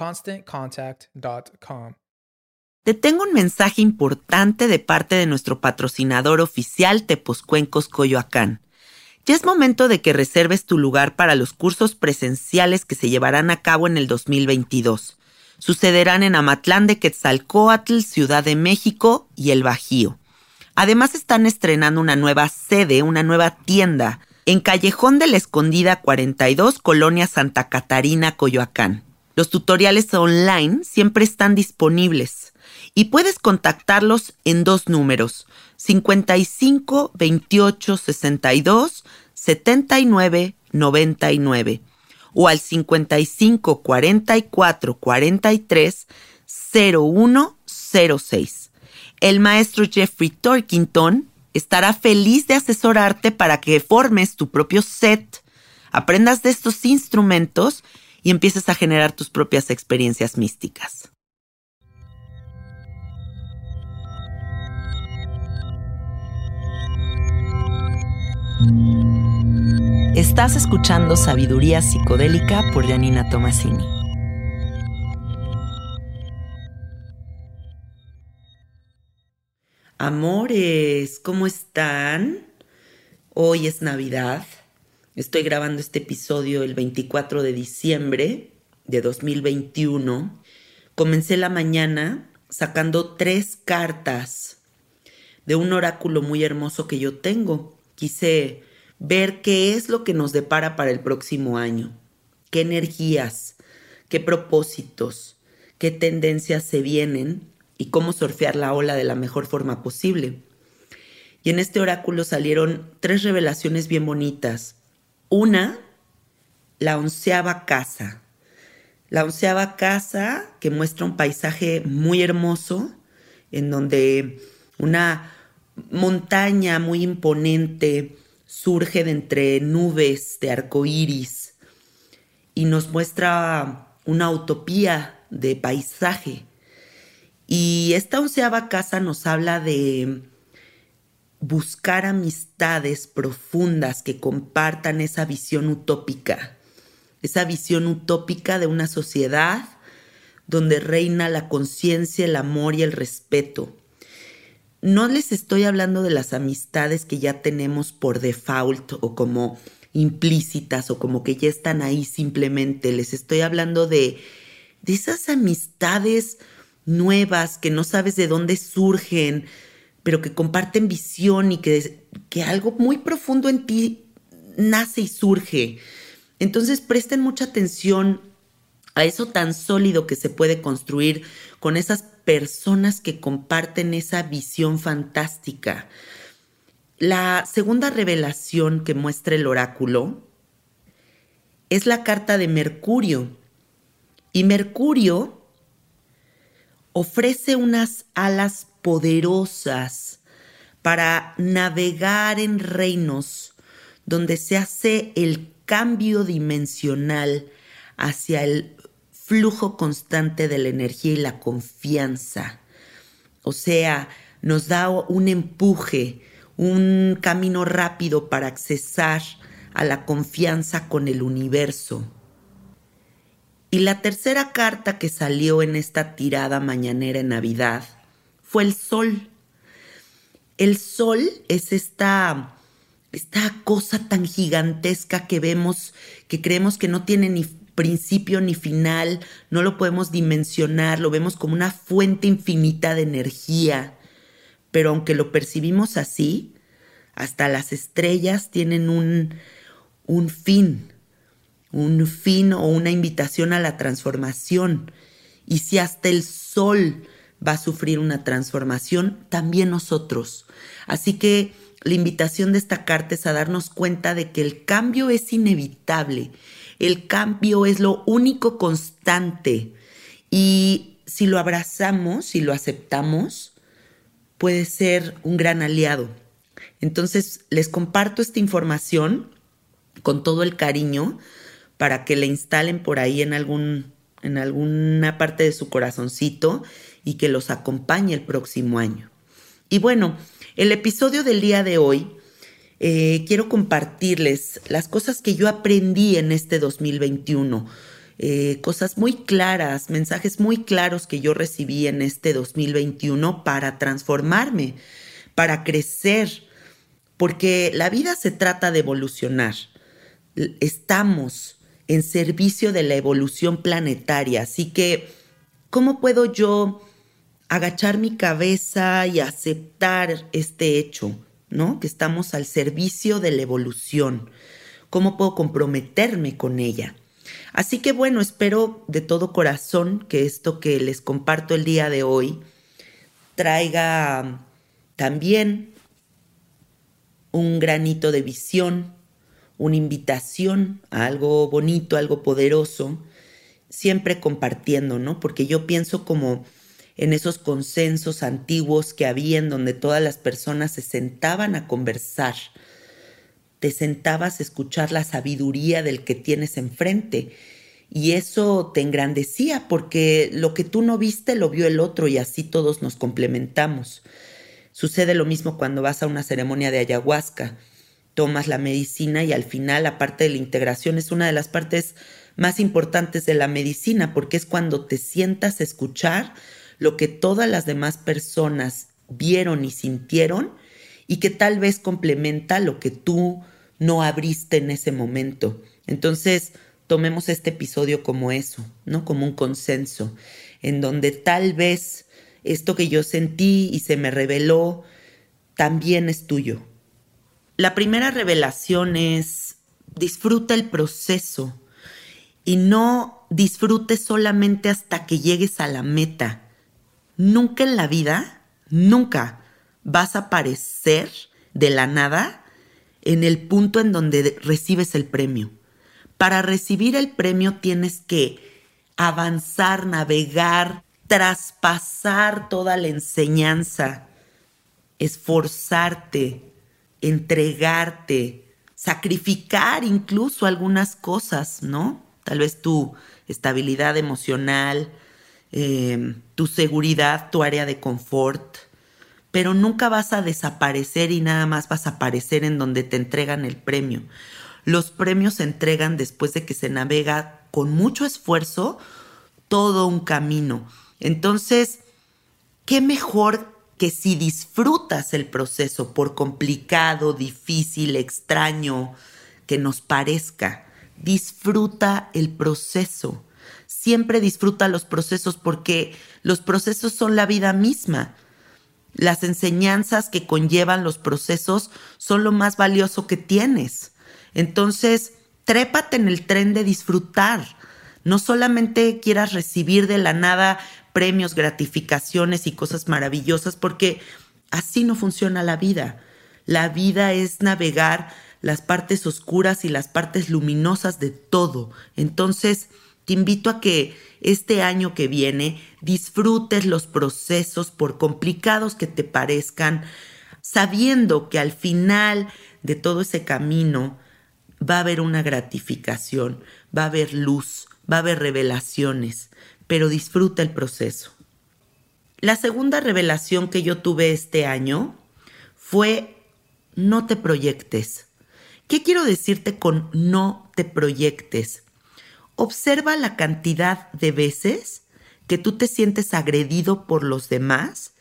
ConstantContact.com. Te tengo un mensaje importante de parte de nuestro patrocinador oficial Tepozcuencos Coyoacán. Ya es momento de que reserves tu lugar para los cursos presenciales que se llevarán a cabo en el 2022. Sucederán en Amatlán de Quetzalcoatl, Ciudad de México y El Bajío. Además están estrenando una nueva sede, una nueva tienda, en Callejón de la Escondida 42, Colonia Santa Catarina, Coyoacán. Los tutoriales online siempre están disponibles y puedes contactarlos en dos números, 55 28 62 79 99 o al 55 44 43 0106 el maestro Jeffrey Torkington estará feliz de asesorarte para que formes tu propio set, aprendas de estos instrumentos y empieces a generar tus propias experiencias místicas. Estás escuchando Sabiduría Psicodélica por Janina Tomasini. Amores, ¿cómo están? Hoy es Navidad. Estoy grabando este episodio el 24 de diciembre de 2021. Comencé la mañana sacando tres cartas de un oráculo muy hermoso que yo tengo. Quise ver qué es lo que nos depara para el próximo año, qué energías, qué propósitos, qué tendencias se vienen y cómo surfear la ola de la mejor forma posible. Y en este oráculo salieron tres revelaciones bien bonitas. Una, la onceava casa. La onceava casa que muestra un paisaje muy hermoso, en donde una montaña muy imponente surge de entre nubes de arco iris y nos muestra una utopía de paisaje y esta onceava casa nos habla de buscar amistades profundas que compartan esa visión utópica, esa visión utópica de una sociedad donde reina la conciencia, el amor y el respeto. No les estoy hablando de las amistades que ya tenemos por default o como implícitas o como que ya están ahí simplemente. Les estoy hablando de, de esas amistades nuevas que no sabes de dónde surgen, pero que comparten visión y que, que algo muy profundo en ti nace y surge. Entonces presten mucha atención a eso tan sólido que se puede construir con esas personas que comparten esa visión fantástica. La segunda revelación que muestra el oráculo es la carta de Mercurio. Y Mercurio ofrece unas alas poderosas para navegar en reinos donde se hace el cambio dimensional hacia el flujo constante de la energía y la confianza. O sea, nos da un empuje, un camino rápido para accesar a la confianza con el universo. Y la tercera carta que salió en esta tirada mañanera en Navidad fue el sol. El sol es esta, esta cosa tan gigantesca que vemos, que creemos que no tiene ni principio ni final, no lo podemos dimensionar, lo vemos como una fuente infinita de energía. Pero aunque lo percibimos así, hasta las estrellas tienen un, un fin, un fin o una invitación a la transformación. Y si hasta el sol va a sufrir una transformación, también nosotros. Así que la invitación de esta carta es a darnos cuenta de que el cambio es inevitable, el cambio es lo único constante y si lo abrazamos, si lo aceptamos, puede ser un gran aliado. Entonces les comparto esta información con todo el cariño para que la instalen por ahí en, algún, en alguna parte de su corazoncito y que los acompañe el próximo año. Y bueno, el episodio del día de hoy eh, quiero compartirles las cosas que yo aprendí en este 2021. Eh, cosas muy claras, mensajes muy claros que yo recibí en este 2021 para transformarme, para crecer, porque la vida se trata de evolucionar estamos en servicio de la evolución planetaria. Así que, ¿cómo puedo yo agachar mi cabeza y aceptar este hecho, ¿no? Que estamos al servicio de la evolución. ¿Cómo puedo comprometerme con ella? Así que bueno, espero de todo corazón que esto que les comparto el día de hoy traiga también un granito de visión, una invitación a algo bonito, algo poderoso, siempre compartiendo, ¿no? Porque yo pienso como en esos consensos antiguos que había en donde todas las personas se sentaban a conversar. Te sentabas a escuchar la sabiduría del que tienes enfrente y eso te engrandecía porque lo que tú no viste lo vio el otro y así todos nos complementamos. Sucede lo mismo cuando vas a una ceremonia de ayahuasca tomas la medicina y al final, aparte de la integración, es una de las partes más importantes de la medicina porque es cuando te sientas a escuchar lo que todas las demás personas vieron y sintieron y que tal vez complementa lo que tú no abriste en ese momento. Entonces, tomemos este episodio como eso, ¿no? Como un consenso, en donde tal vez esto que yo sentí y se me reveló también es tuyo, la primera revelación es disfruta el proceso y no disfrutes solamente hasta que llegues a la meta. Nunca en la vida, nunca vas a aparecer de la nada en el punto en donde recibes el premio. Para recibir el premio tienes que avanzar, navegar, traspasar toda la enseñanza, esforzarte, entregarte, sacrificar incluso algunas cosas, ¿no? Tal vez tu estabilidad emocional, em, tu seguridad, tu área de confort, pero nunca vas a desaparecer y nada más vas a aparecer en donde te entregan el premio. Los premios se entregan después de que se navega con mucho esfuerzo todo un camino. Entonces, ¿qué mejor que si disfrutas el proceso, por complicado, difícil, extraño que nos parezca, disfruta el proceso. Siempre disfruta los procesos porque los procesos son la vida misma. Las enseñanzas que conllevan los procesos son lo más valioso que tienes. Entonces, trépate en el tren de disfrutar. No solamente quieras recibir de la nada premios, gratificaciones y cosas maravillosas, porque así no funciona la vida. La vida es navegar las partes oscuras y las partes luminosas de todo. Entonces, te invito a que este año que viene disfrutes los procesos, por complicados que te parezcan, sabiendo que al final de todo ese camino va a haber una gratificación, va a haber luz, va a haber revelaciones, pero disfruta el proceso. La segunda revelación que yo tuve este año fue no te proyectes. ¿Qué quiero decirte con no te proyectes? Observa la cantidad de veces que tú te sientes agredido por los demás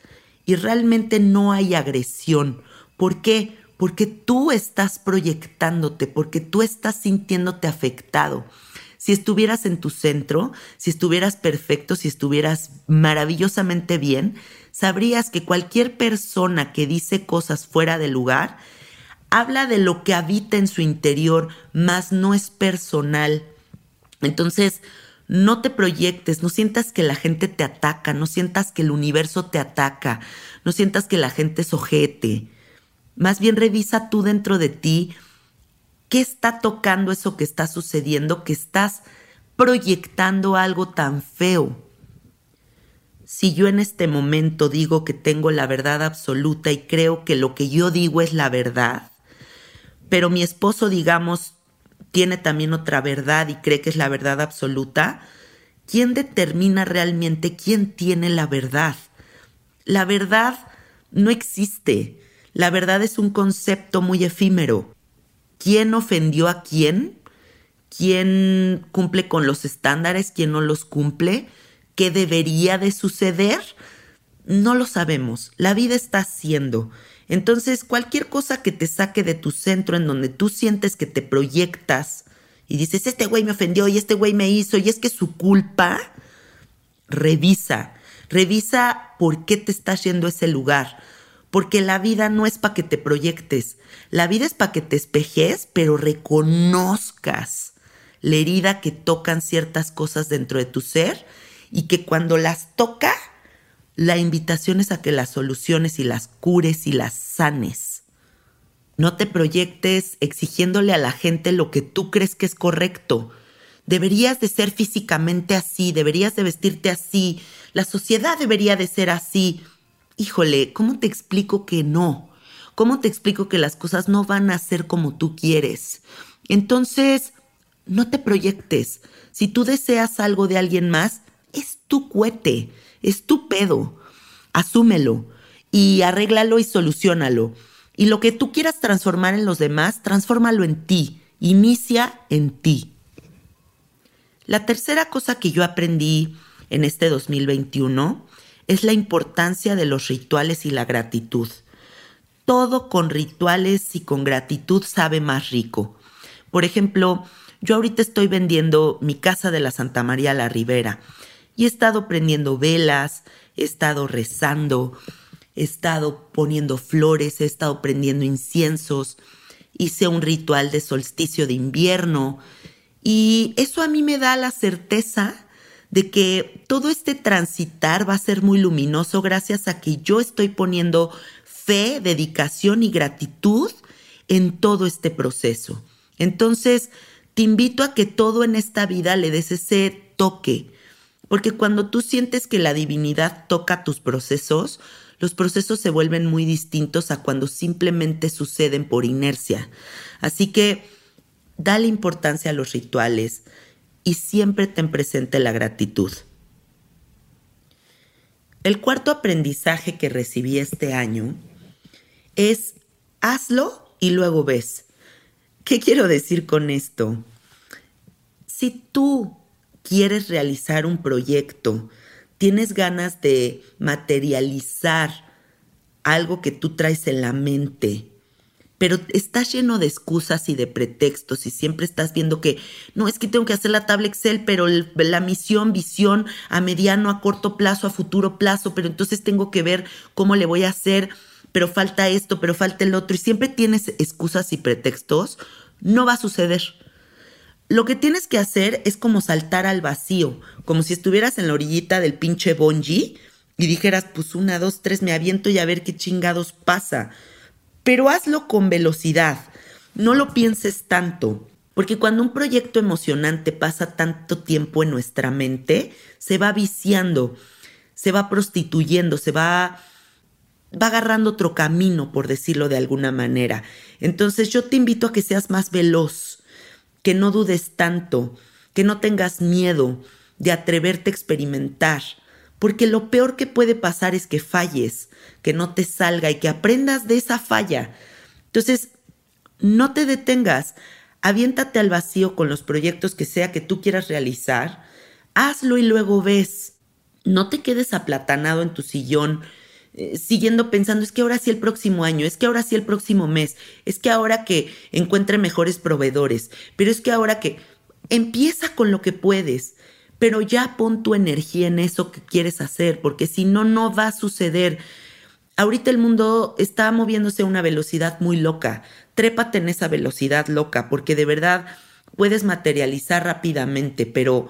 y realmente no hay agresión. ¿Por qué? Porque tú estás proyectándote, porque tú estás sintiéndote afectado. Si estuvieras en tu centro, si estuvieras perfecto, si estuvieras maravillosamente bien, sabrías que cualquier persona que dice cosas fuera de lugar habla de lo que habita en su interior, más no es personal. Entonces, no te proyectes, no sientas que la gente te ataca, no sientas que el universo te ataca, no sientas que la gente es ojete. Más bien revisa tú dentro de ti qué está tocando eso que está sucediendo, que estás proyectando algo tan feo. Si yo en este momento digo que tengo la verdad absoluta y creo que lo que yo digo es la verdad, pero mi esposo, digamos, tiene también otra verdad y cree que es la verdad absoluta, ¿quién determina realmente quién tiene la verdad? La verdad no existe. La verdad es un concepto muy efímero. ¿Quién ofendió a quién? ¿Quién cumple con los estándares? ¿Quién no los cumple? ¿Qué debería de suceder? No lo sabemos. La vida está haciendo. Entonces, cualquier cosa que te saque de tu centro en donde tú sientes que te proyectas y dices, este güey me ofendió y este güey me hizo y es que su culpa, revisa, revisa por qué te estás yendo a ese lugar. Porque la vida no es para que te proyectes, la vida es para que te espejes, pero reconozcas la herida que tocan ciertas cosas dentro de tu ser y que cuando las toca, la invitación es a que las soluciones y las cures y las sanes. No te proyectes exigiéndole a la gente lo que tú crees que es correcto. Deberías de ser físicamente así, deberías de vestirte así, la sociedad debería de ser así. Híjole, ¿cómo te explico que no? ¿Cómo te explico que las cosas no van a ser como tú quieres? Entonces, no te proyectes. Si tú deseas algo de alguien más, es tu cuete es tu pedo. Asúmelo y arréglalo y solucionalo. Y lo que tú quieras transformar en los demás, transfórmalo en ti. Inicia en ti. La tercera cosa que yo aprendí en este 2021 es la importancia de los rituales y la gratitud. Todo con rituales y con gratitud sabe más rico. Por ejemplo, yo ahorita estoy vendiendo mi casa de la Santa María la Ribera y he estado prendiendo velas, he estado rezando, he estado poniendo flores, he estado prendiendo inciensos, hice un ritual de solsticio de invierno y eso a mí me da la certeza de que todo este transitar va a ser muy luminoso gracias a que yo estoy poniendo fe, dedicación y gratitud en todo este proceso. Entonces, te invito a que todo en esta vida le des ese toque, porque cuando tú sientes que la divinidad toca tus procesos, los procesos se vuelven muy distintos a cuando simplemente suceden por inercia. Así que dale importancia a los rituales y siempre ten presente la gratitud. El cuarto aprendizaje que recibí este año es hazlo y luego ves. ¿Qué quiero decir con esto? Si tú quieres realizar un proyecto, tienes ganas de materializar algo que tú traes en la mente, pero estás lleno de excusas y de pretextos y siempre estás viendo que no es que tengo que hacer la tabla Excel, pero la misión, visión a mediano, a corto plazo, a futuro plazo, pero entonces tengo que ver cómo le voy a hacer, pero falta esto, pero falta el otro y siempre tienes excusas y pretextos, no va a suceder lo que tienes que hacer es como saltar al vacío, como si estuvieras en la orillita del pinche bungee y dijeras, pues una, dos, tres, me aviento y a ver qué chingados pasa. Pero hazlo con velocidad, no lo pienses tanto, porque cuando un proyecto emocionante pasa tanto tiempo en nuestra mente, se va viciando, se va prostituyendo, se va va agarrando otro camino, por decirlo de alguna manera. Entonces yo te invito a que seas más veloz, que no dudes tanto, que no tengas miedo de atreverte a experimentar, porque lo peor que puede pasar es que falles, que no te salga y que aprendas de esa falla. Entonces, no te detengas, aviéntate al vacío con los proyectos que sea que tú quieras realizar, hazlo y luego ves. No te quedes aplatanado en tu sillón eh, siguiendo pensando, es que ahora sí el próximo año, es que ahora sí el próximo mes, es que ahora que encuentre mejores proveedores, pero es que ahora que empieza con lo que puedes, pero ya pon tu energía en eso que quieres hacer, porque si no, no va a suceder. Ahorita el mundo está moviéndose a una velocidad muy loca. Trépate en esa velocidad loca, porque de verdad puedes materializar rápidamente, pero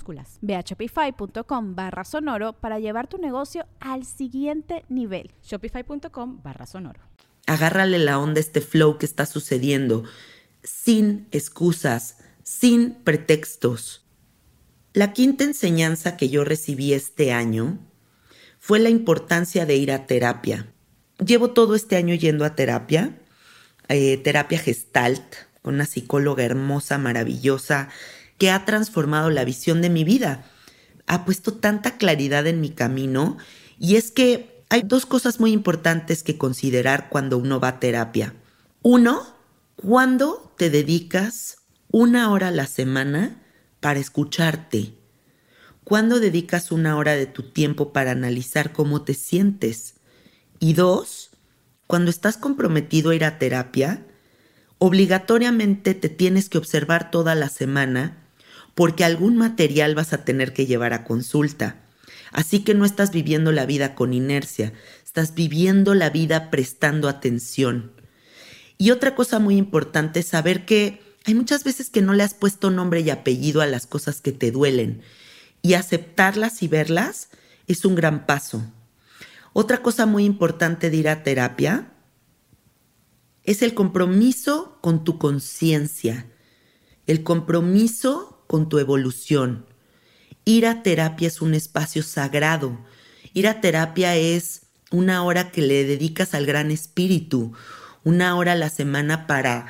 Ve a shopify.com barra sonoro para llevar tu negocio al siguiente nivel. Shopify.com barra sonoro. Agárrale la onda a este flow que está sucediendo, sin excusas, sin pretextos. La quinta enseñanza que yo recibí este año fue la importancia de ir a terapia. Llevo todo este año yendo a terapia, eh, terapia gestalt, con una psicóloga hermosa, maravillosa, que ha transformado la visión de mi vida. Ha puesto tanta claridad en mi camino y es que hay dos cosas muy importantes que considerar cuando uno va a terapia. Uno, cuando te dedicas una hora a la semana para escucharte. ¿Cuándo dedicas una hora de tu tiempo para analizar cómo te sientes? Y dos, cuando estás comprometido a ir a terapia, obligatoriamente te tienes que observar toda la semana porque algún material vas a tener que llevar a consulta. Así que no estás viviendo la vida con inercia, estás viviendo la vida prestando atención. Y otra cosa muy importante es saber que hay muchas veces que no le has puesto nombre y apellido a las cosas que te duelen. Y aceptarlas y verlas es un gran paso. Otra cosa muy importante de ir a terapia es el compromiso con tu conciencia, el compromiso con tu evolución. Ir a terapia es un espacio sagrado. Ir a terapia es una hora que le dedicas al gran espíritu, una hora a la semana para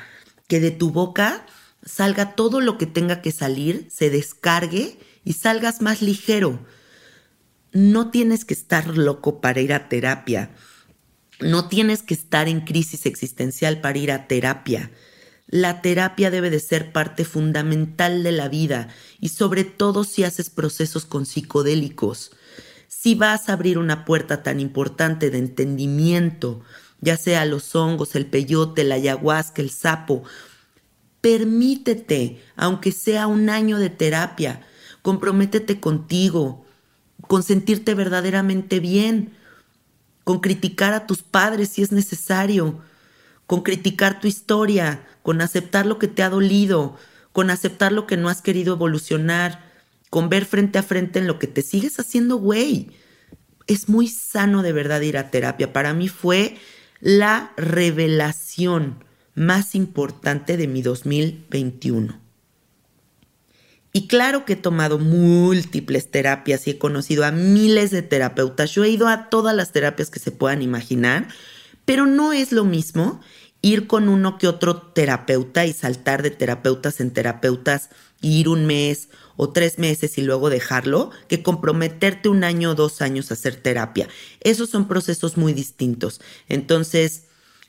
que de tu boca salga todo lo que tenga que salir, se descargue y salgas más ligero. No tienes que estar loco para ir a terapia. No tienes que estar en crisis existencial para ir a terapia. La terapia debe de ser parte fundamental de la vida y sobre todo si haces procesos con psicodélicos. Si vas a abrir una puerta tan importante de entendimiento, ya sea los hongos, el peyote, la ayahuasca, el sapo, permítete, aunque sea un año de terapia, comprométete contigo, con sentirte verdaderamente bien, con criticar a tus padres si es necesario, con criticar tu historia, con aceptar lo que te ha dolido, con aceptar lo que no has querido evolucionar, con ver frente a frente en lo que te sigues haciendo, güey. Es muy sano de verdad ir a terapia. Para mí fue la revelación más importante de mi 2021. Y claro que he tomado múltiples terapias y he conocido a miles de terapeutas. Yo he ido a todas las terapias que se puedan imaginar, pero no es lo mismo ir con uno que otro terapeuta y saltar de terapeutas en terapeutas y ir un mes o tres meses y luego dejarlo, que comprometerte un año o dos años a hacer terapia. Esos son procesos muy distintos. Entonces,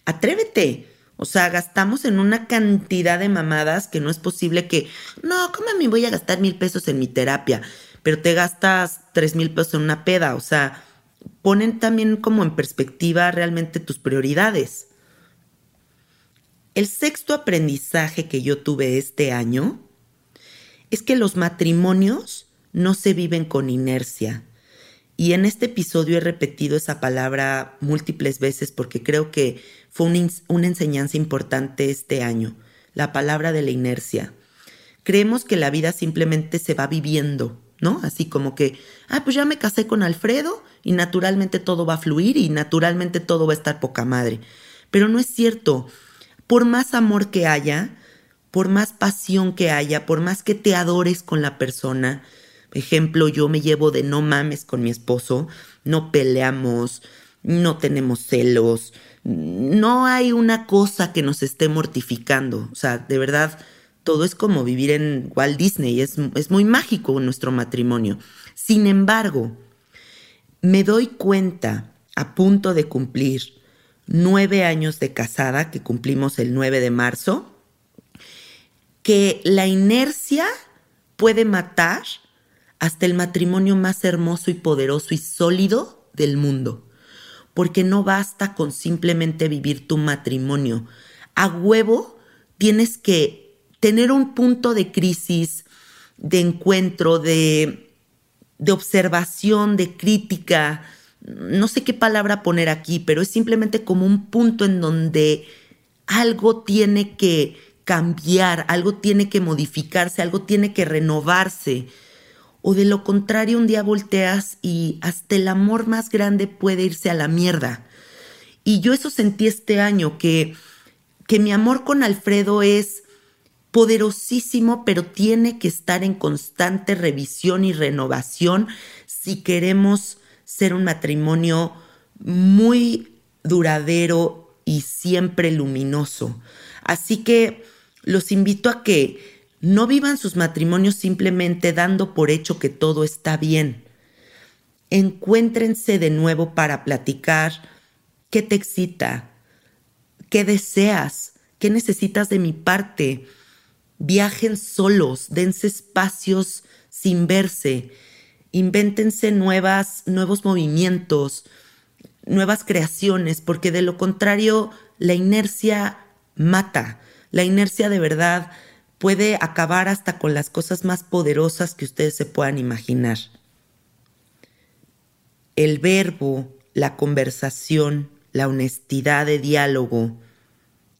atrévete. O sea, gastamos en una cantidad de mamadas que no es posible que, no, ¿cómo me voy a gastar mil pesos en mi terapia? Pero te gastas tres mil pesos en una peda. O sea, ponen también como en perspectiva realmente tus prioridades. El sexto aprendizaje que yo tuve este año es que los matrimonios no se viven con inercia. Y en este episodio he repetido esa palabra múltiples veces porque creo que fue una, enseñanza importante este año, la palabra de la inercia. Creemos que la vida simplemente se va viviendo, ¿no? Así como que, ah, pues ya me casé con Alfredo y naturalmente todo va a fluir y naturalmente todo va a estar poca madre. Pero no es cierto. Por más amor que haya, por más pasión que haya, por más que te adores con la persona, ejemplo, yo me llevo de no mames con mi esposo, no peleamos, no tenemos celos, no hay una cosa que nos esté mortificando. O sea, de verdad, todo es como vivir en Walt Disney, es, es muy mágico nuestro matrimonio. Sin embargo, me doy cuenta, a punto de cumplir nueve años de casada, que cumplimos el 9 de marzo, que la inercia puede matar hasta el matrimonio más hermoso y poderoso y sólido del mundo porque no basta con simplemente vivir tu matrimonio. A huevo tienes que tener un punto de crisis, de encuentro, de, de observación, de crítica. No sé qué palabra poner aquí, pero es simplemente como un punto en donde algo tiene que cambiar, algo tiene que modificarse, algo tiene que renovarse o de lo contrario un día volteas y hasta el amor más grande puede irse a la mierda. Y yo eso sentí este año, que, que mi amor con Alfredo es poderosísimo, pero tiene que estar en constante revisión y renovación si queremos ser un matrimonio muy duradero y siempre luminoso. Así que los invito a que no vivan sus matrimonios simplemente dando por hecho que todo está bien. Encuéntrense de nuevo para platicar qué te excita, qué deseas, qué necesitas de mi parte. Viajen solos, dense espacios sin verse, invéntense nuevas, nuevos movimientos, nuevas creaciones, porque de lo contrario la inercia mata. La inercia de verdad puede acabar hasta con las cosas más poderosas que ustedes se puedan imaginar. El verbo, la conversación, la honestidad de diálogo,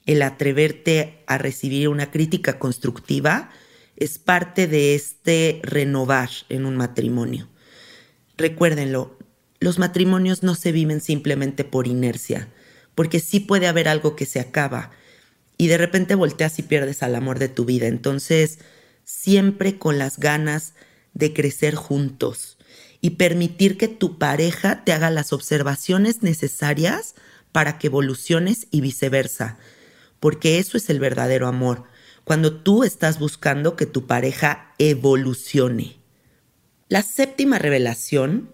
el atreverte a recibir una crítica constructiva es parte de este renovar en un matrimonio. Recuérdenlo, los matrimonios no se viven simplemente por inercia, porque sí puede haber algo que se acaba, y de repente volteas y pierdes al amor de tu vida. Entonces, siempre con las ganas de crecer juntos y permitir que tu pareja te haga las observaciones necesarias para que evoluciones y viceversa, porque eso es el verdadero amor, cuando tú estás buscando que tu pareja evolucione. La séptima revelación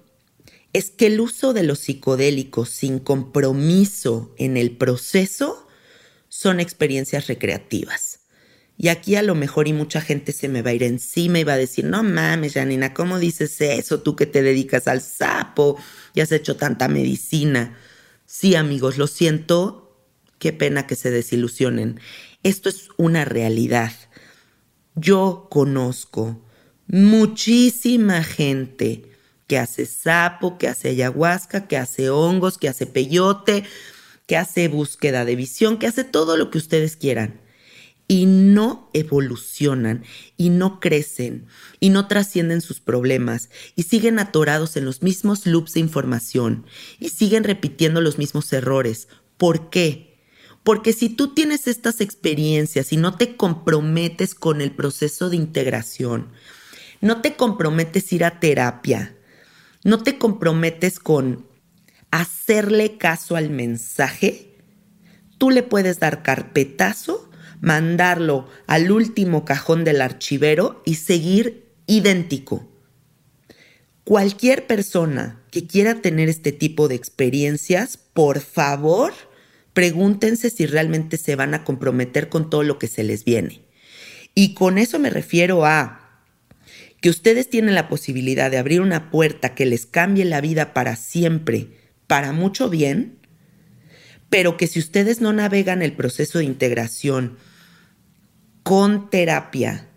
es que el uso de los psicodélicos sin compromiso en el proceso son experiencias recreativas. Y aquí a lo mejor y mucha gente se me va a ir encima y va a decir, no mames, Janina, ¿cómo dices eso? Tú que te dedicas al sapo y has hecho tanta medicina. Sí, amigos, lo siento, qué pena que se desilusionen. Esto es una realidad. Yo conozco muchísima gente que hace sapo, que hace ayahuasca, que hace hongos, que hace peyote, que hace búsqueda de visión, que hace todo lo que ustedes quieran. Y no evolucionan, y no crecen, y no trascienden sus problemas, y siguen atorados en los mismos loops de información, y siguen repitiendo los mismos errores. ¿Por qué? Porque si tú tienes estas experiencias y no te comprometes con el proceso de integración, no te comprometes ir a terapia, no te comprometes con hacerle caso al mensaje, tú le puedes dar carpetazo, mandarlo al último cajón del archivero y seguir idéntico. Cualquier persona que quiera tener este tipo de experiencias, por favor, pregúntense si realmente se van a comprometer con todo lo que se les viene. Y con eso me refiero a que ustedes tienen la posibilidad de abrir una puerta que les cambie la vida para siempre, para mucho bien, pero que si ustedes no navegan el proceso de integración con terapia,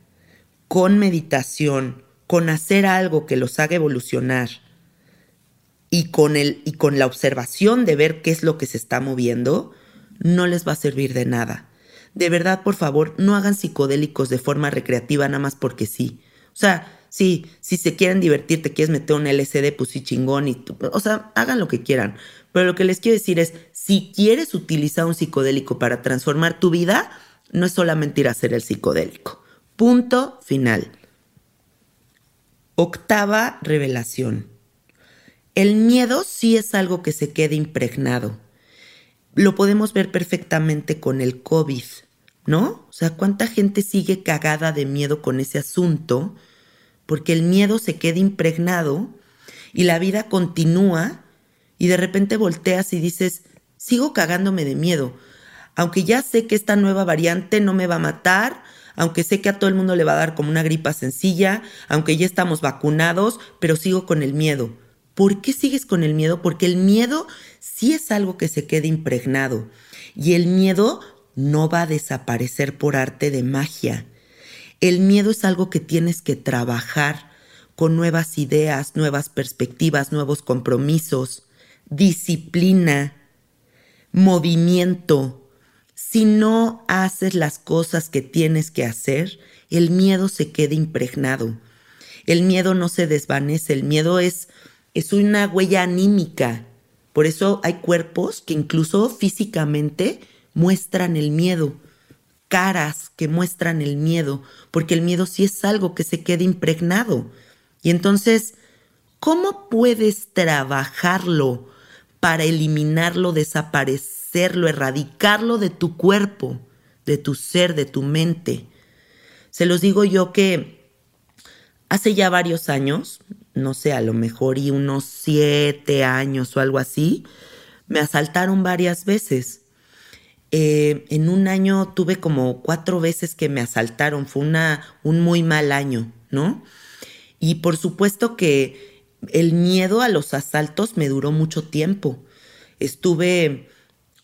con meditación, con hacer algo que los haga evolucionar y con, el, y con la observación de ver qué es lo que se está moviendo, no les va a servir de nada. De verdad, por favor, no hagan psicodélicos de forma recreativa nada más porque sí. O sea, sí, si se quieren divertir, te quieres meter un LCD, pues sí chingón. Y o sea, hagan lo que quieran. Pero lo que les quiero decir es, si quieres utilizar un psicodélico para transformar tu vida, no es solamente ir a hacer el psicodélico. Punto final. Octava revelación. El miedo sí es algo que se queda impregnado lo podemos ver perfectamente con el COVID, ¿no? O sea, cuánta gente sigue cagada de miedo con ese asunto, porque el miedo se queda impregnado y la vida continúa y de repente volteas y dices, sigo cagándome de miedo, aunque ya sé que esta nueva variante no me va a matar, aunque sé que a todo el mundo le va a dar como una gripa sencilla, aunque ya estamos vacunados, pero sigo con el miedo. ¿Por qué sigues con el miedo? Porque el miedo sí es algo que se queda impregnado y el miedo no va a desaparecer por arte de magia. El miedo es algo que tienes que trabajar con nuevas ideas, nuevas perspectivas, nuevos compromisos, disciplina, movimiento. Si no haces las cosas que tienes que hacer, el miedo se queda impregnado. El miedo no se desvanece, el miedo es es una huella anímica. Por eso hay cuerpos que incluso físicamente muestran el miedo, caras que muestran el miedo, porque el miedo sí es algo que se queda impregnado. Y entonces, ¿cómo puedes trabajarlo para eliminarlo, desaparecerlo, erradicarlo de tu cuerpo, de tu ser, de tu mente? Se los digo yo que hace ya varios años, no sé, a lo mejor y unos siete años o algo así, me asaltaron varias veces. Eh, en un año tuve como cuatro veces que me asaltaron, fue una, un muy mal año, ¿no? Y por supuesto que el miedo a los asaltos me duró mucho tiempo. Estuve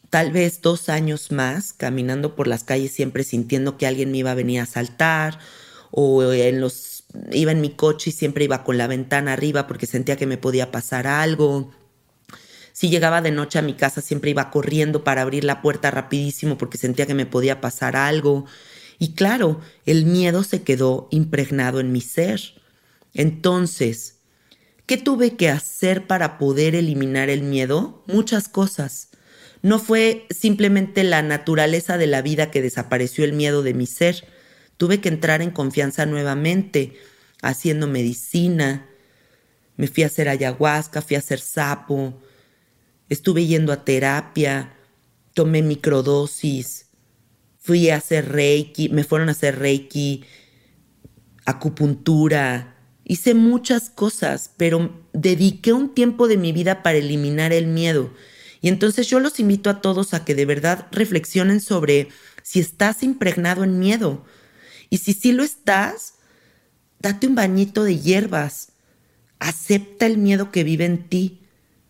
tal vez dos años más caminando por las calles siempre sintiendo que alguien me iba a venir a asaltar o en los iba en mi coche y siempre iba con la ventana arriba porque sentía que me podía pasar algo. Si llegaba de noche a mi casa siempre iba corriendo para abrir la puerta rapidísimo porque sentía que me podía pasar algo. Y claro, el miedo se quedó impregnado en mi ser. Entonces, ¿qué tuve que hacer para poder eliminar el miedo? Muchas cosas. No fue simplemente la naturaleza de la vida que desapareció el miedo de mi ser, Tuve que entrar en confianza nuevamente, haciendo medicina. Me fui a hacer ayahuasca, fui a hacer sapo. Estuve yendo a terapia, tomé microdosis, fui a hacer reiki, me fueron a hacer reiki, acupuntura. Hice muchas cosas, pero dediqué un tiempo de mi vida para eliminar el miedo. Y entonces yo los invito a todos a que de verdad reflexionen sobre si estás impregnado en miedo, y si sí lo estás, date un bañito de hierbas. Acepta el miedo que vive en ti.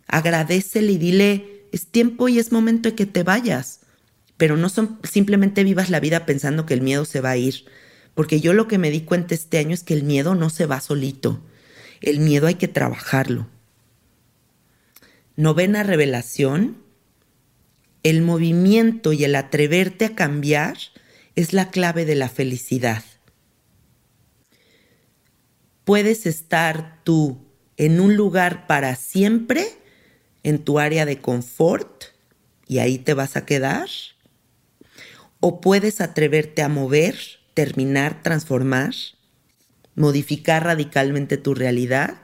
Agradecele y dile, es tiempo y es momento de que te vayas. Pero no son, simplemente vivas la vida pensando que el miedo se va a ir. Porque yo lo que me di cuenta este año es que el miedo no se va solito. El miedo hay que trabajarlo. Novena revelación. El movimiento y el atreverte a cambiar es la clave de la felicidad. Puedes estar tú en un lugar para siempre, en tu área de confort, y ahí te vas a quedar. O puedes atreverte a mover, terminar, transformar. modificar radicalmente tu realidad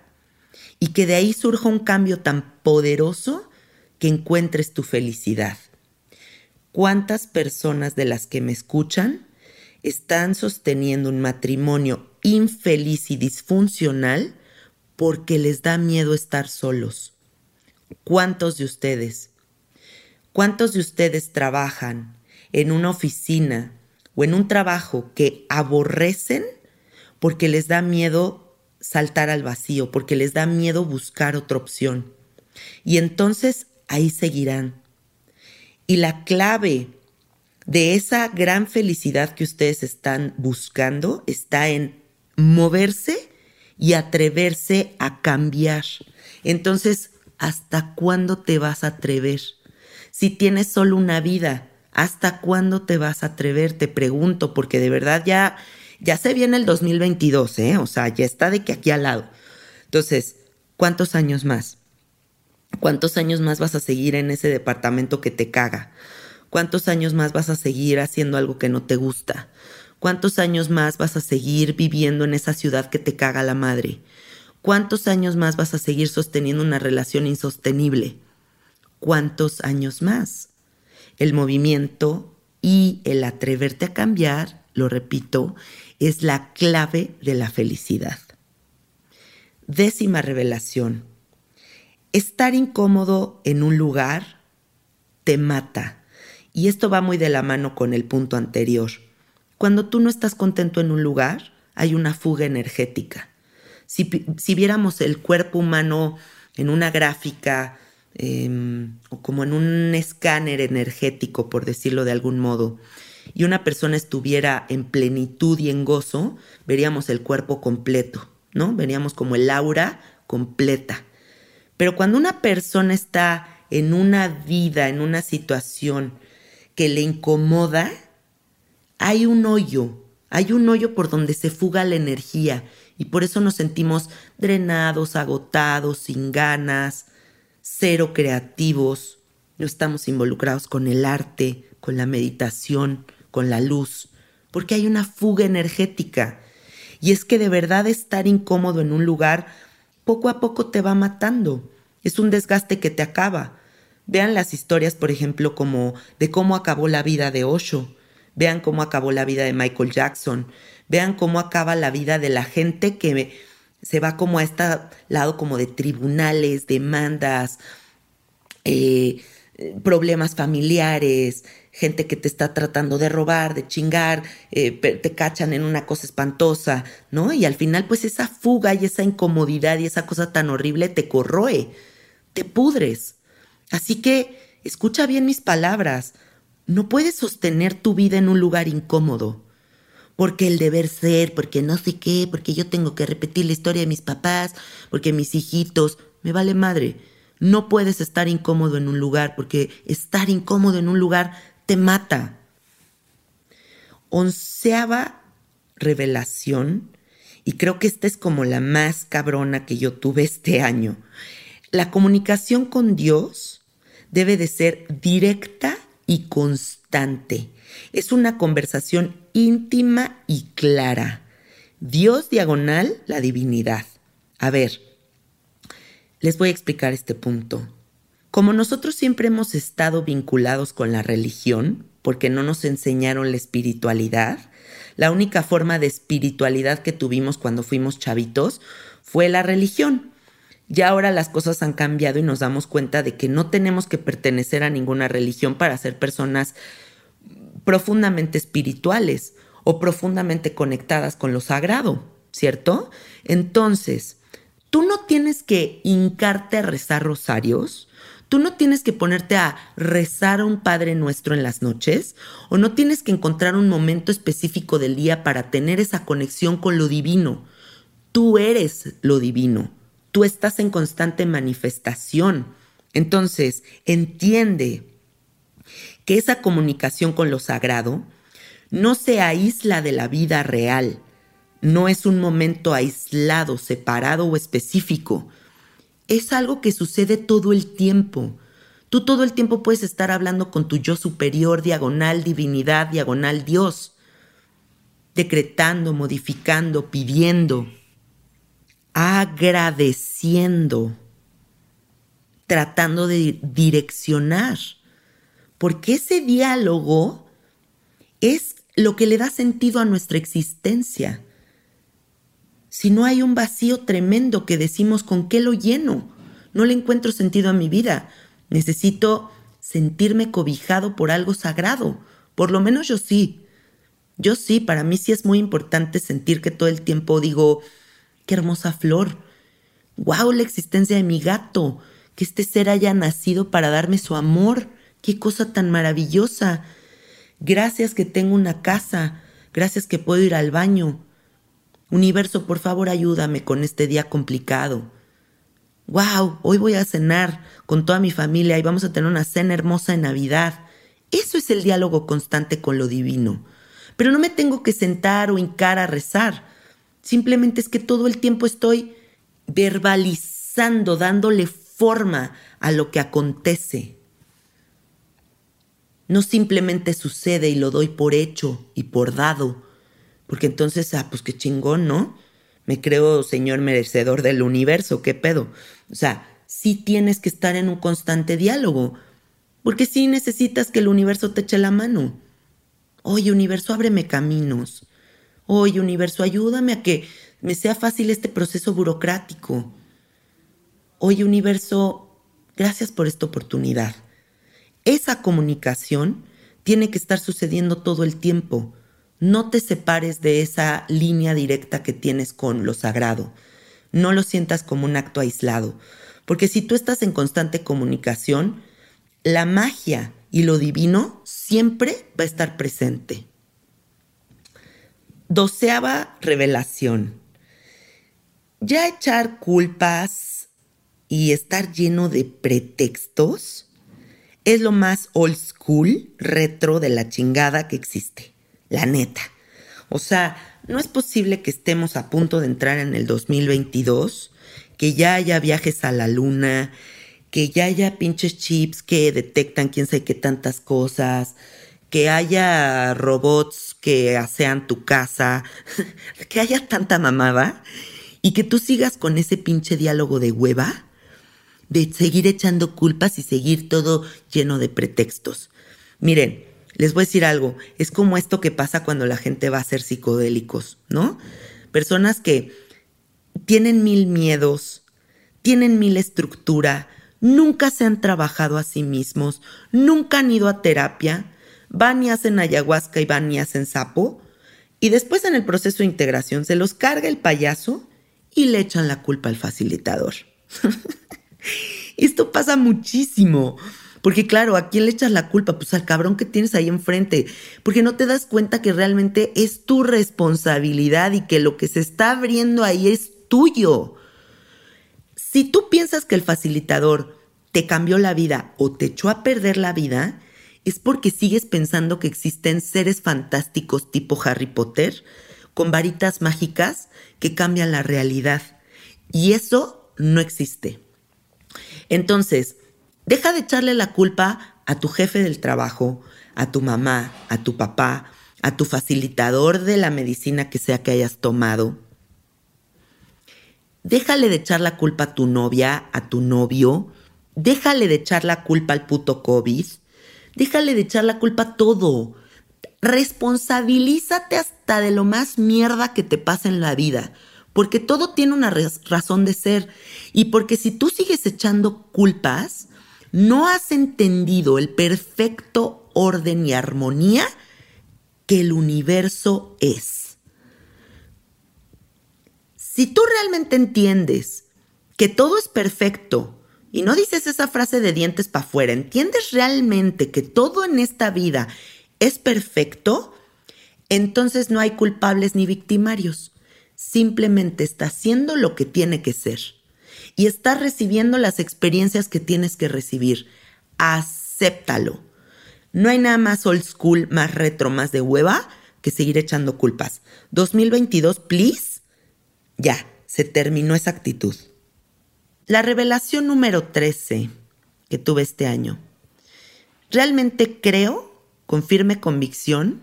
y que de ahí surja un cambio tan poderoso que encuentres tu felicidad. ¿Cuántas personas de las que me escuchan están sosteniendo un matrimonio infeliz y disfuncional porque les da miedo estar solos? ¿Cuántos de ustedes? ¿Cuántos de ustedes trabajan en una oficina o en un trabajo que aborrecen porque les da miedo saltar al vacío, porque les da miedo buscar otra opción? Y entonces ahí seguirán. Y la clave de esa gran felicidad que ustedes están buscando está en moverse y atreverse a cambiar. Entonces, ¿hasta cuándo te vas a atrever? Si tienes solo una vida, ¿hasta cuándo te vas a atrever? Te pregunto, porque de verdad ya, ya se viene el 2022, ¿eh? O sea, ya está de que aquí al lado. Entonces, ¿cuántos años más? ¿Cuántos años más vas a seguir en ese departamento que te caga? ¿Cuántos años más vas a seguir haciendo algo que no te gusta? ¿Cuántos años más vas a seguir viviendo en esa ciudad que te caga la madre? ¿Cuántos años más vas a seguir sosteniendo una relación insostenible? ¿Cuántos años más? El movimiento y el atreverte a cambiar, lo repito, es la clave de la felicidad. Décima revelación. Estar incómodo en un lugar te mata. Y esto va muy de la mano con el punto anterior. Cuando tú no estás contento en un lugar, hay una fuga energética. Si, viéramos el cuerpo humano en una gráfica em, o como en un escáner energético, por decirlo de algún modo, y una persona estuviera en plenitud y en gozo, veríamos el cuerpo completo, ¿no? Veríamos como el aura completa. Pero cuando una persona está en una vida, en una situación que le incomoda, hay un hoyo, hay un hoyo por donde se fuga la energía y por eso nos sentimos drenados, agotados, sin ganas, cero creativos. No estamos involucrados con el arte, con la meditación, con la luz, porque hay una fuga energética. Y es que de verdad estar incómodo en un lugar poco a poco te va matando. Es un desgaste que te acaba. Vean las historias, por ejemplo, como de cómo acabó la vida de Osho Vean cómo acabó la vida de Michael Jackson. Vean cómo acaba la vida de la gente que se va como a este lado como de tribunales, demandas, eh, problemas familiares, gente que te está tratando de robar, de chingar, eh, te cachan en una cosa espantosa, ¿no? Y al final pues esa fuga y esa incomodidad y esa cosa tan horrible te corroe, te pudres. Así que escucha bien mis palabras. No puedes sostener tu vida en un lugar incómodo. Porque el deber ser, porque no sé qué, porque yo tengo que repetir la historia de mis papás, porque mis hijitos, me vale madre. No puedes estar incómodo en un lugar, porque estar incómodo en un lugar te mata. Onceava revelación, y creo que esta es como la más cabrona que yo tuve este año. La comunicación con Dios debe de ser directa y constante. Es una conversación íntima y clara. Dios diagonal, la divinidad. A ver, les voy a explicar este punto. Como nosotros siempre hemos estado vinculados con la religión, porque no nos enseñaron la espiritualidad, la única forma de espiritualidad que tuvimos cuando fuimos chavitos fue la religión. Ya ahora las cosas han cambiado y nos damos cuenta de que no tenemos que pertenecer a ninguna religión para ser personas profundamente espirituales o profundamente conectadas con lo sagrado, ¿cierto? Entonces, tú no tienes que hincarte a rezar rosarios, tú no tienes que ponerte a rezar a un Padre Nuestro en las noches, o no tienes que encontrar un momento específico del día para tener esa conexión con lo divino. Tú eres lo divino tú estás en constante manifestación. Entonces, entiende que esa comunicación con lo sagrado no se aísla de la vida real, no es un momento aislado, separado o específico. Es algo que sucede todo el tiempo. Tú todo el tiempo puedes estar hablando con tu yo superior, diagonal, divinidad, diagonal, Dios. decretando, modificando, pidiendo, agradeciendo, tratando de direccionar, porque ese diálogo es lo que le da sentido a nuestra existencia. Si no hay un vacío tremendo que decimos con qué lo lleno, no le encuentro sentido a mi vida, necesito sentirme cobijado por algo sagrado, por lo menos yo sí. Yo sí, para mí sí es muy importante sentir que todo el tiempo digo, qué hermosa flor, wow, la existencia de mi gato, que este ser haya nacido para darme su amor, qué cosa tan maravillosa. Gracias que tengo una casa, gracias que puedo ir al baño. Universo, por favor, ayúdame con este día complicado. Wow, hoy voy a cenar con toda mi familia y vamos a tener una cena hermosa en Navidad. Eso es el diálogo constante con lo divino. Pero no me tengo que sentar o hincar a rezar. Simplemente es que todo el tiempo estoy verbalizando, dándole forma a lo que acontece. No simplemente sucede y lo doy por hecho y por dado, porque entonces, ah, pues qué chingón, ¿no? Me creo señor merecedor del universo, qué pedo. O sea, sí tienes que estar en un constante diálogo, porque sí necesitas que el universo te eche la mano. Oye, universo, ábreme caminos. Oye, universo, ayúdame a que me sea fácil este proceso burocrático. Oye, universo, gracias por esta oportunidad. Esa comunicación tiene que estar sucediendo todo el tiempo. No te separes de esa línea directa que tienes con lo sagrado. No lo sientas como un acto aislado. Porque si tú estás en constante comunicación, la magia y lo divino siempre va a estar presente. Doceava revelación. Ya echar culpas y estar lleno de pretextos es lo más old school, retro de la chingada que existe. La neta. O sea, no es posible que estemos a punto de entrar en el 2022, que ya haya viajes a la luna, que ya haya pinches chips que detectan quién sabe qué tantas cosas, que haya robots que asean tu casa, que haya tanta mamada y que tú sigas con ese pinche diálogo de hueva, de seguir echando culpas y seguir todo lleno de pretextos. Miren, les voy a decir algo, es como esto que pasa cuando la gente va a ser psicodélicos, ¿no? Personas que tienen mil miedos, tienen mil estructura, nunca se han trabajado a sí mismos, nunca han ido a terapia, van y hacen ayahuasca y van y hacen sapo, y después en el proceso de integración se los carga el payaso y le echan la culpa al facilitador. Esto pasa muchísimo. Porque claro, ¿a quién le echas la culpa? Pues al cabrón que tienes ahí enfrente. Porque no te das cuenta que realmente es tu responsabilidad y que lo que se está abriendo ahí es tuyo. Si tú piensas que el facilitador te cambió la vida o te echó a perder la vida, es porque sigues pensando que existen seres fantásticos tipo Harry Potter con varitas mágicas que cambian la realidad. Y eso no existe. Entonces, deja de echarle la culpa a tu jefe del trabajo, a tu mamá, a tu papá, a tu facilitador de la medicina que sea que hayas tomado, Déjale de echar la culpa a tu novia, a tu novio. Déjale de echar la culpa al puto COVID. Déjale de echar la culpa a todo. Responsabilízate hasta de lo más mierda que te pasa en la vida. Porque todo tiene una razón de ser. Y porque si tú sigues echando culpas, no has entendido el perfecto orden y armonía que el universo es. Si tú realmente entiendes que todo es perfecto y no dices esa frase de dientes para afuera, entiendes realmente que todo en esta vida es perfecto, entonces no hay culpables ni victimarios. Simplemente está haciendo lo que tiene que ser y está recibiendo las experiencias que tienes que recibir. Acéptalo. No hay nada más old school, más retro, más de hueva que seguir echando culpas. 2022, please ya, se terminó esa actitud. La revelación número 13 que tuve este año. Realmente creo, con firme convicción,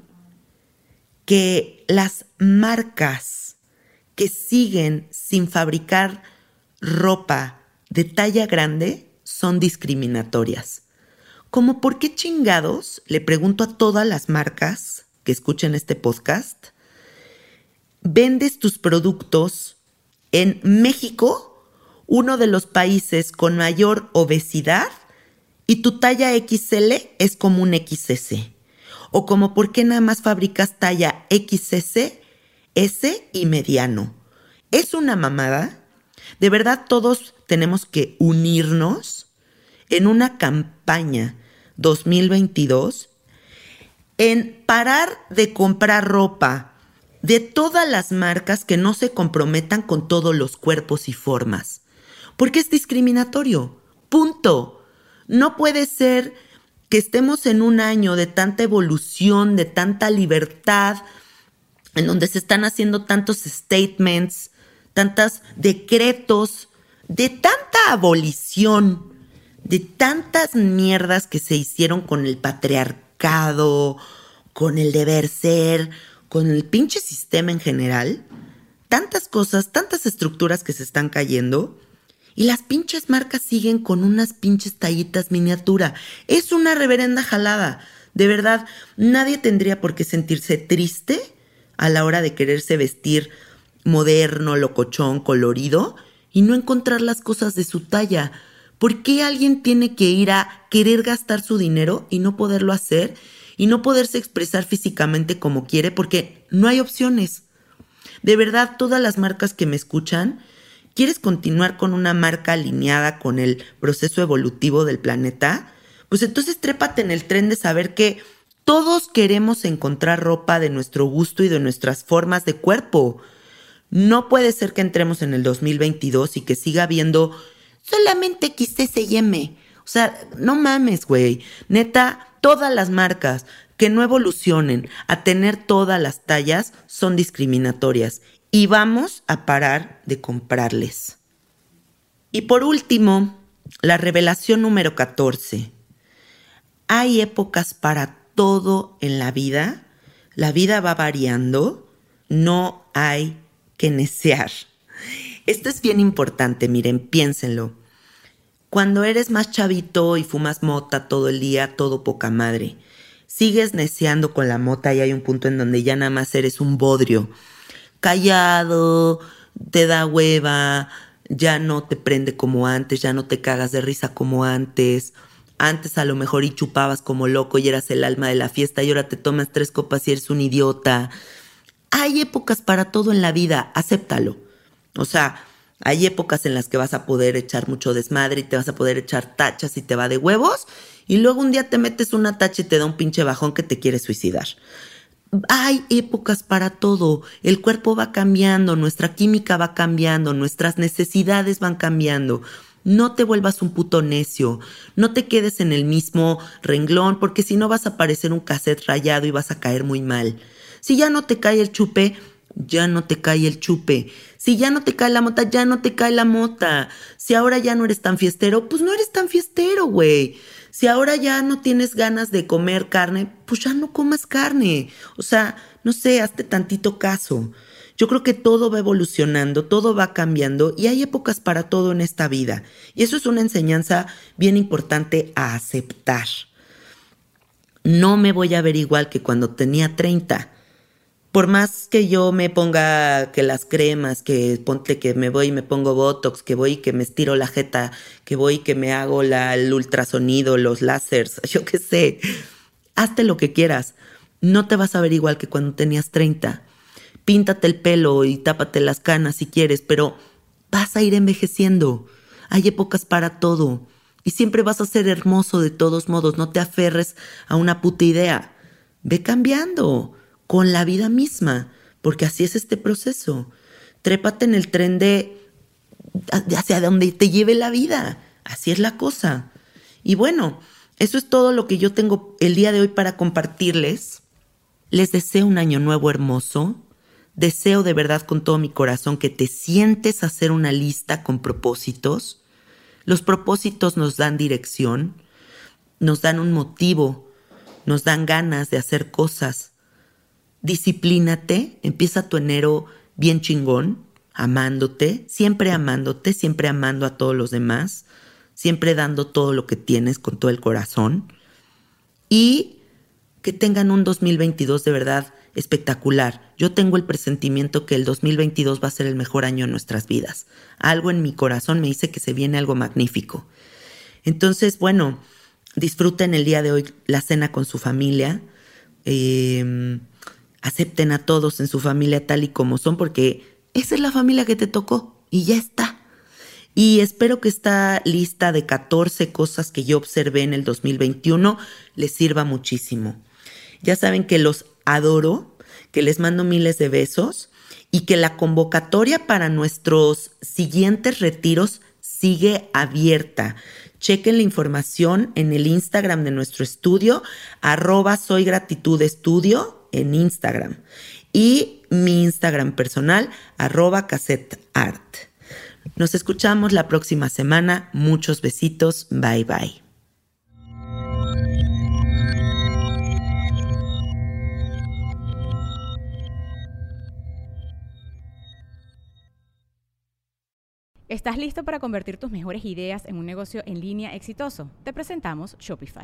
que las marcas que siguen sin fabricar ropa de talla grande son discriminatorias. Como por qué chingados, le pregunto a todas las marcas que escuchen este podcast, vendes tus productos en México, uno de los países con mayor obesidad, y tu talla XL es como un XS. O como por qué nada más fabricas talla XS, S y mediano. Es una mamada. De verdad todos tenemos que unirnos en una campaña 2022 en parar de comprar ropa de todas las marcas que no se comprometan con todos los cuerpos y formas. Porque es discriminatorio. Punto. No puede ser que estemos en un año de tanta evolución, de tanta libertad, en donde se están haciendo tantos statements, tantos decretos, de tanta abolición, de tantas mierdas que se hicieron con el patriarcado, con el deber ser, con el pinche sistema en general, tantas cosas, tantas estructuras que se están cayendo. Y las pinches marcas siguen con unas pinches tallitas miniatura. Es una reverenda jalada. De verdad, nadie tendría por qué sentirse triste a la hora de quererse vestir moderno, locochón, colorido y no encontrar las cosas de su talla. ¿Por qué alguien tiene que ir a querer gastar su dinero y no poderlo hacer y no poderse expresar físicamente como quiere? Porque no hay opciones. De verdad, todas las marcas que me escuchan, ¿quieres continuar con una marca alineada con el proceso evolutivo del planeta? Pues entonces trépate en el tren de saber que todos queremos encontrar ropa de nuestro gusto y de nuestras formas de cuerpo. No puede ser que entremos en el 2022 y que siga habiendo solamente XS y M. O sea, no mames, güey. Neta, todas las marcas que no evolucionen a tener todas las tallas son discriminatorias y vamos a parar de comprarles. Y por último, la revelación número 14. Hay épocas para todo en la vida. La vida va variando. No hay que necear. Esto es bien importante, miren, piénsenlo. Cuando eres más chavito y fumas mota todo el día, todo poca madre, sigues neceando con la mota y hay un punto en donde ya nada más eres un bodrio. Callado, te da hueva, ya no te prende como antes, ya no te cagas de risa como antes. Antes a lo mejor y chupabas como loco y eras el alma de la fiesta y ahora te tomas tres copas y eres un idiota. Hay épocas para todo en la vida, acéptalo. O sea, hay épocas en las que vas a poder echar mucho desmadre y te vas a poder echar tachas y te va de huevos. Y luego un día te metes una tacha y te da un pinche bajón que te quiere suicidar. Hay épocas para todo. El cuerpo va cambiando, nuestra química va cambiando, nuestras necesidades van cambiando. No te vuelvas un puto necio, no te quedes en el mismo renglón, porque si no vas a parecer un cassette rayado y vas a caer muy mal. Si ya no te cae el chupe, ya no te cae el chupe. Si ya no te cae la mota, ya no te cae la mota. Si ahora ya no eres tan fiestero, pues no eres tan fiestero, güey. Si ahora ya no tienes ganas de comer carne, pues ya no comas carne. O sea, no sé, hazte tantito caso. Yo creo que todo va evolucionando, todo va cambiando y hay épocas para todo en esta vida. Y eso es una enseñanza bien importante a aceptar. No me voy a ver igual que cuando tenía 30 por más que yo me ponga que las cremas, que ponte que me voy y me pongo botox, que voy y que me estiro la jeta, que voy y que me hago el ultrasonido, los láseres, yo qué sé, hazte lo que quieras. No te vas a ver igual que cuando tenías 30. Píntate el pelo y tápate las canas si quieres, pero vas a ir envejeciendo. Hay épocas para todo. Y siempre vas a ser hermoso de todos modos. No te aferres a una puta idea. Ve cambiando con la vida misma, porque así es este proceso. Trépate en el tren de hacia donde te lleve la vida. Así es la cosa. Y bueno, eso es todo lo que yo tengo el día de hoy para compartirles. Les deseo un año nuevo hermoso. Deseo de verdad con todo mi corazón que te sientes a hacer una lista con propósitos. Los propósitos nos dan dirección, nos dan un motivo, nos dan ganas de hacer cosas disciplínate, empieza tu enero bien chingón, amándote, siempre amándote, siempre amando a todos los demás, siempre dando todo lo que tienes con todo el corazón y que tengan un 2022 de verdad espectacular. Yo tengo el presentimiento que el 2022 va a ser el mejor año en nuestras vidas. Algo en mi corazón me dice que se viene algo magnífico. Entonces, bueno, disfruten el día de hoy la cena con su familia. Eh, acepten a todos en su familia tal y como son, porque esa es la familia que te tocó y ya está. Y espero que esta lista de 14 cosas que yo observé en el 2021 les sirva muchísimo. Ya saben que los adoro, que les mando miles de besos y que la convocatoria para nuestros siguientes retiros sigue abierta. Chequen la información en el Instagram de nuestro estudio, arroba en Instagram. Y mi Instagram personal, arroba art. Nos escuchamos la próxima semana. Muchos besitos. Bye bye. ¿Estás listo para convertir tus mejores ideas en un negocio en línea exitoso? Te presentamos Shopify.